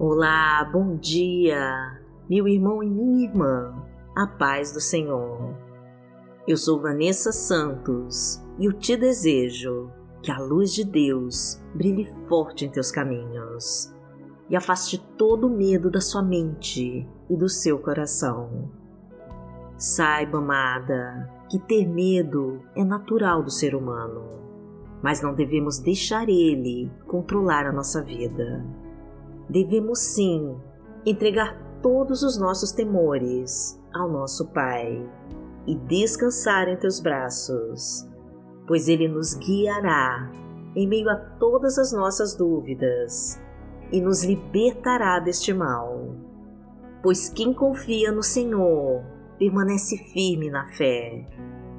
Olá, bom dia, meu irmão e minha irmã, a paz do Senhor. Eu sou Vanessa Santos e eu te desejo que a luz de Deus brilhe forte em teus caminhos e afaste todo o medo da sua mente e do seu coração. Saiba, amada, que ter medo é natural do ser humano, mas não devemos deixar ele controlar a nossa vida devemos sim entregar todos os nossos temores ao nosso Pai e descansar em teus braços, pois Ele nos guiará em meio a todas as nossas dúvidas e nos libertará deste mal. Pois quem confia no Senhor permanece firme na fé,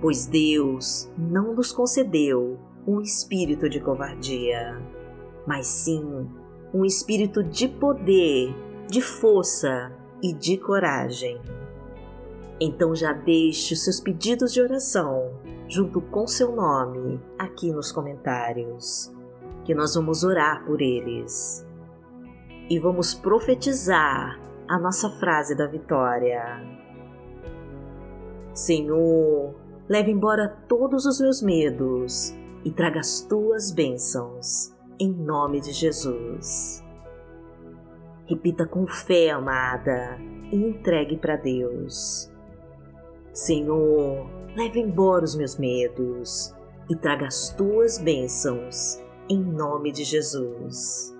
pois Deus não nos concedeu um espírito de covardia, mas sim um espírito de poder, de força e de coragem. Então já deixe seus pedidos de oração junto com seu nome aqui nos comentários, que nós vamos orar por eles. E vamos profetizar a nossa frase da vitória. Senhor, leve embora todos os meus medos e traga as tuas bênçãos em nome de Jesus. Repita com fé, amada, e entregue para Deus. Senhor, leve embora os meus medos e traga as tuas bênçãos, em nome de Jesus.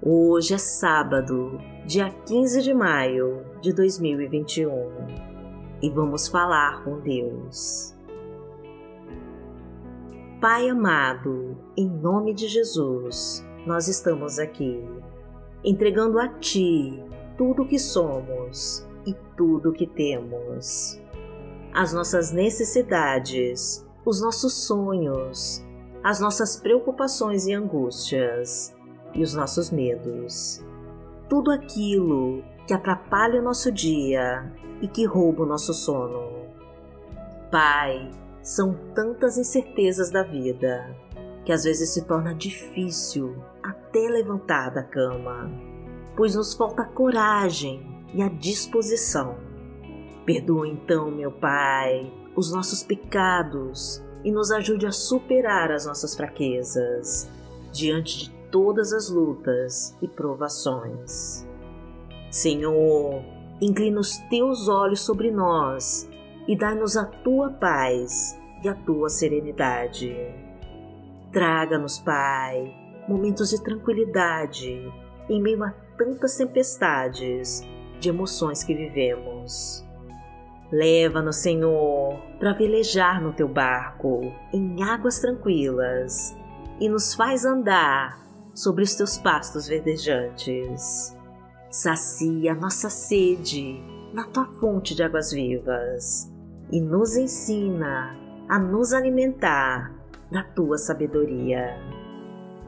Hoje é sábado, dia 15 de maio de 2021 e vamos falar com Deus. Pai amado, em nome de Jesus, nós estamos aqui, entregando a Ti tudo o que somos e tudo o que temos. As nossas necessidades, os nossos sonhos, as nossas preocupações e angústias e os nossos medos. Tudo aquilo que atrapalha o nosso dia e que rouba o nosso sono. Pai, são tantas incertezas da vida que às vezes se torna difícil até levantar da cama, pois nos falta coragem e a disposição. Perdoa então, meu Pai, os nossos pecados e nos ajude a superar as nossas fraquezas diante de todas as lutas e provações. Senhor, inclina os teus olhos sobre nós e dai-nos a tua paz e a tua serenidade. Traga-nos, Pai, momentos de tranquilidade em meio a tantas tempestades de emoções que vivemos. Leva-nos, Senhor, para velejar no teu barco em águas tranquilas e nos faz andar sobre os teus pastos verdejantes. Sacia nossa sede na tua fonte de águas vivas e nos ensina a nos alimentar da tua sabedoria.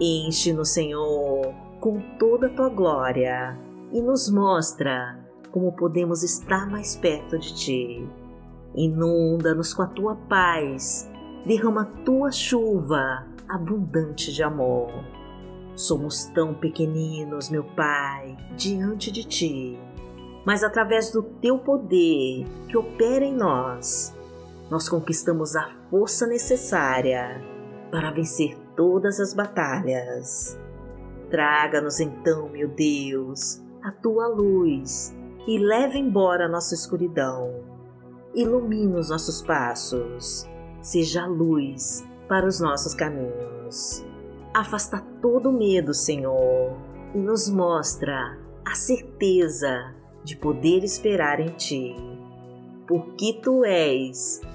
Enche-nos, Senhor, com toda a tua glória e nos mostra como podemos estar mais perto de ti. Inunda-nos com a tua paz, derrama a tua chuva abundante de amor. Somos tão pequeninos, meu Pai, diante de ti mas através do teu poder que opera em nós, nós conquistamos a força necessária para vencer todas as batalhas. Traga-nos então, meu Deus, a tua luz e leve embora a nossa escuridão. Ilumina os nossos passos, seja a luz para os nossos caminhos. Afasta todo medo, Senhor, e nos mostra a certeza de poder esperar em Ti, porque Tu és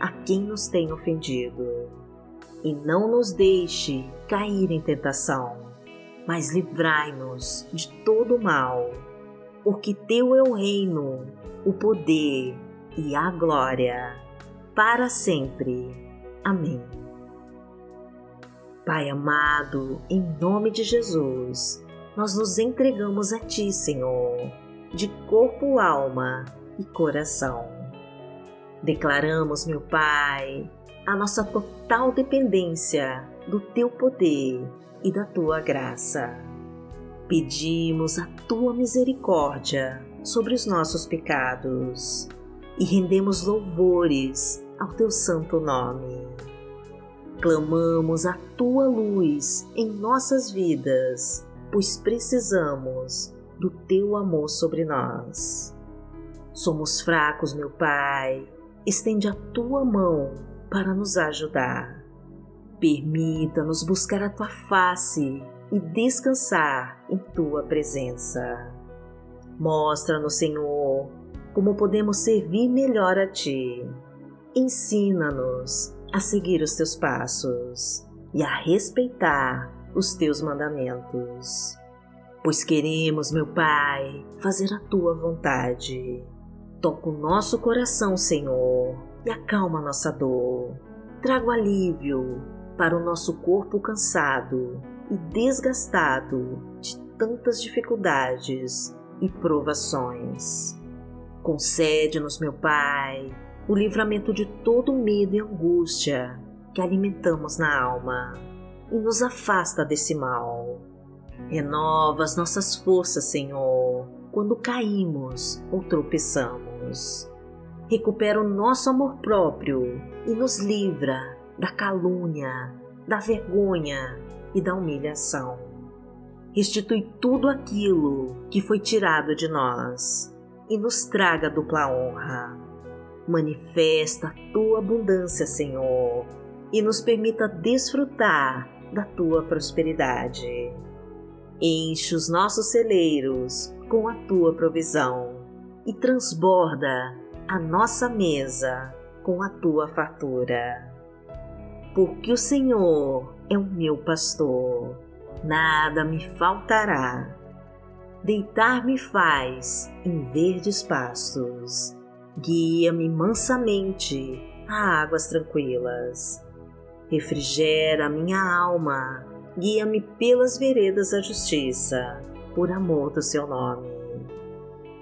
a quem nos tem ofendido. E não nos deixe cair em tentação, mas livrai-nos de todo mal, porque Teu é o reino, o poder e a glória, para sempre. Amém. Pai amado, em nome de Jesus, nós nos entregamos a Ti, Senhor, de corpo, alma e coração. Declaramos, meu Pai, a nossa total dependência do Teu poder e da tua graça. Pedimos a tua misericórdia sobre os nossos pecados e rendemos louvores ao teu santo nome. Clamamos a tua luz em nossas vidas, pois precisamos do teu amor sobre nós. Somos fracos, meu Pai, estende a tua mão para nos ajudar. Permita-nos buscar a tua face e descansar em tua presença. Mostra-nos, Senhor, como podemos servir melhor a ti. Ensina-nos a seguir os teus passos e a respeitar os teus mandamentos. Pois queremos, meu Pai, fazer a tua vontade. Toca o nosso coração, Senhor, e acalma nossa dor. Traga alívio para o nosso corpo cansado e desgastado de tantas dificuldades e provações. Concede-nos, meu Pai, o livramento de todo medo e angústia que alimentamos na alma e nos afasta desse mal. Renova as nossas forças, Senhor, quando caímos ou tropeçamos. Recupera o nosso amor próprio e nos livra da calúnia, da vergonha e da humilhação. Restitui tudo aquilo que foi tirado de nós e nos traga dupla honra. Manifesta a tua abundância, Senhor, e nos permita desfrutar da tua prosperidade. Enche os nossos celeiros com a tua provisão e transborda a nossa mesa com a tua fartura porque o Senhor é o meu pastor, nada me faltará. Deitar-me faz em verdes pastos, guia-me mansamente a águas tranquilas. Refrigera minha alma, guia-me pelas veredas da justiça, por amor do seu nome.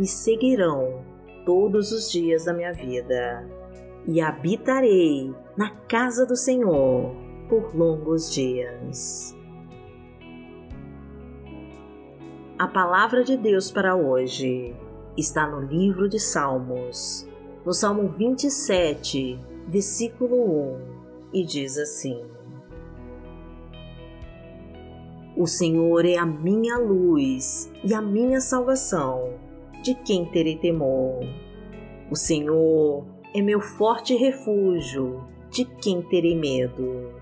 me seguirão todos os dias da minha vida e habitarei na casa do Senhor por longos dias. A palavra de Deus para hoje está no livro de Salmos, no Salmo 27, versículo 1, e diz assim: O Senhor é a minha luz e a minha salvação, de quem terei temor? O Senhor é meu forte refúgio, de quem terei medo?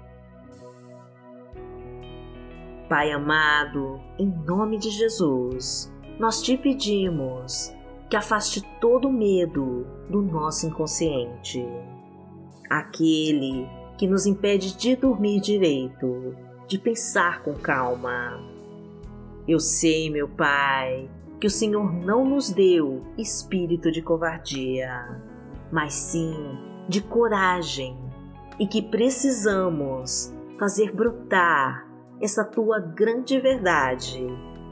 Pai amado, em nome de Jesus, nós te pedimos que afaste todo o medo do nosso inconsciente, aquele que nos impede de dormir direito, de pensar com calma. Eu sei, meu Pai, que o Senhor não nos deu espírito de covardia mas sim de coragem e que precisamos fazer brotar essa tua grande verdade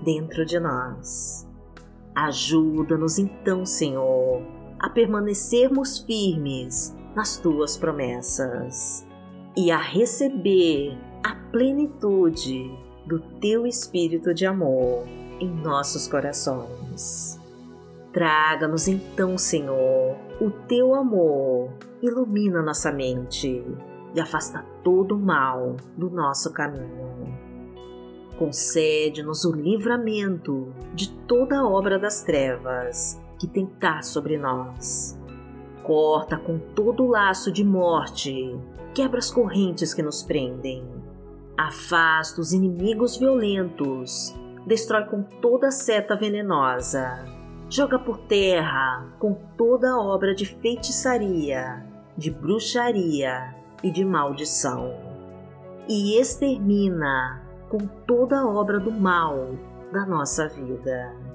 dentro de nós. Ajuda-nos então, Senhor, a permanecermos firmes nas tuas promessas e a receber a plenitude do teu espírito de amor em nossos corações. Traga-nos então, Senhor, o teu amor, ilumina nossa mente e afasta todo o mal do nosso caminho. Concede-nos o livramento de toda obra das trevas que tentar sobre nós. Corta com todo o laço de morte, quebra as correntes que nos prendem. Afasta os inimigos violentos, destrói com toda seta venenosa. Joga por terra com toda obra de feitiçaria, de bruxaria e de maldição. E extermina com toda obra do mal da nossa vida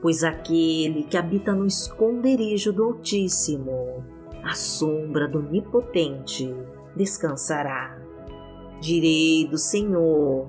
pois aquele que habita no esconderijo do Altíssimo, à sombra do Onipotente, descansará. Direi do Senhor,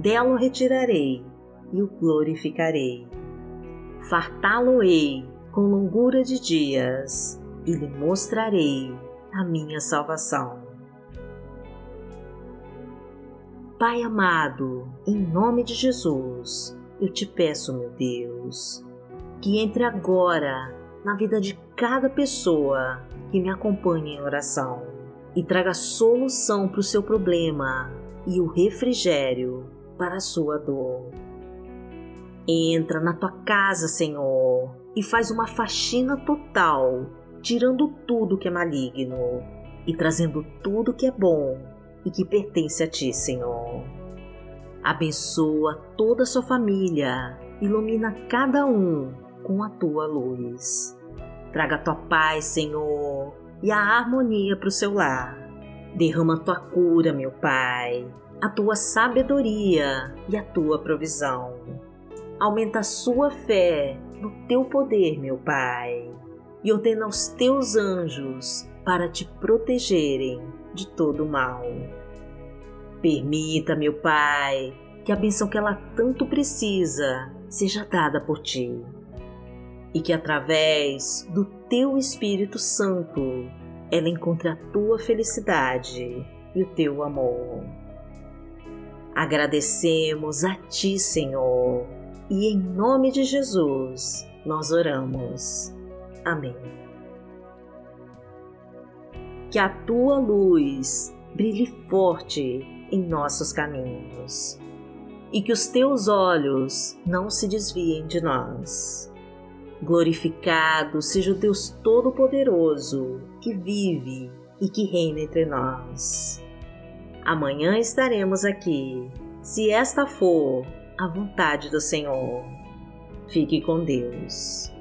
dela o retirarei e o glorificarei. Fartá-lo-ei com longura de dias e lhe mostrarei a minha salvação. Pai amado, em nome de Jesus, eu te peço, meu Deus, que entre agora na vida de cada pessoa que me acompanha em oração e traga solução para o seu problema e o refrigério para a sua dor. Entra na tua casa, Senhor, e faz uma faxina total, tirando tudo que é maligno e trazendo tudo que é bom e que pertence a ti, Senhor. Abençoa toda a sua família, ilumina cada um com a tua luz. Traga a tua paz, Senhor, e a harmonia para o seu lar. Derrama tua cura, meu Pai, a tua sabedoria e a tua provisão. Aumenta a sua fé no teu poder, meu Pai, e ordena aos teus anjos para te protegerem de todo mal. Permita, meu Pai, que a benção que ela tanto precisa seja dada por ti e que através do teu Espírito Santo ela encontre a tua felicidade e o teu amor. Agradecemos a ti, Senhor, e em nome de Jesus nós oramos. Amém. Que a tua luz brilhe forte em nossos caminhos e que os teus olhos não se desviem de nós Glorificado seja o Deus Todo-Poderoso, que vive e que reina entre nós. Amanhã estaremos aqui, se esta for a vontade do Senhor. Fique com Deus.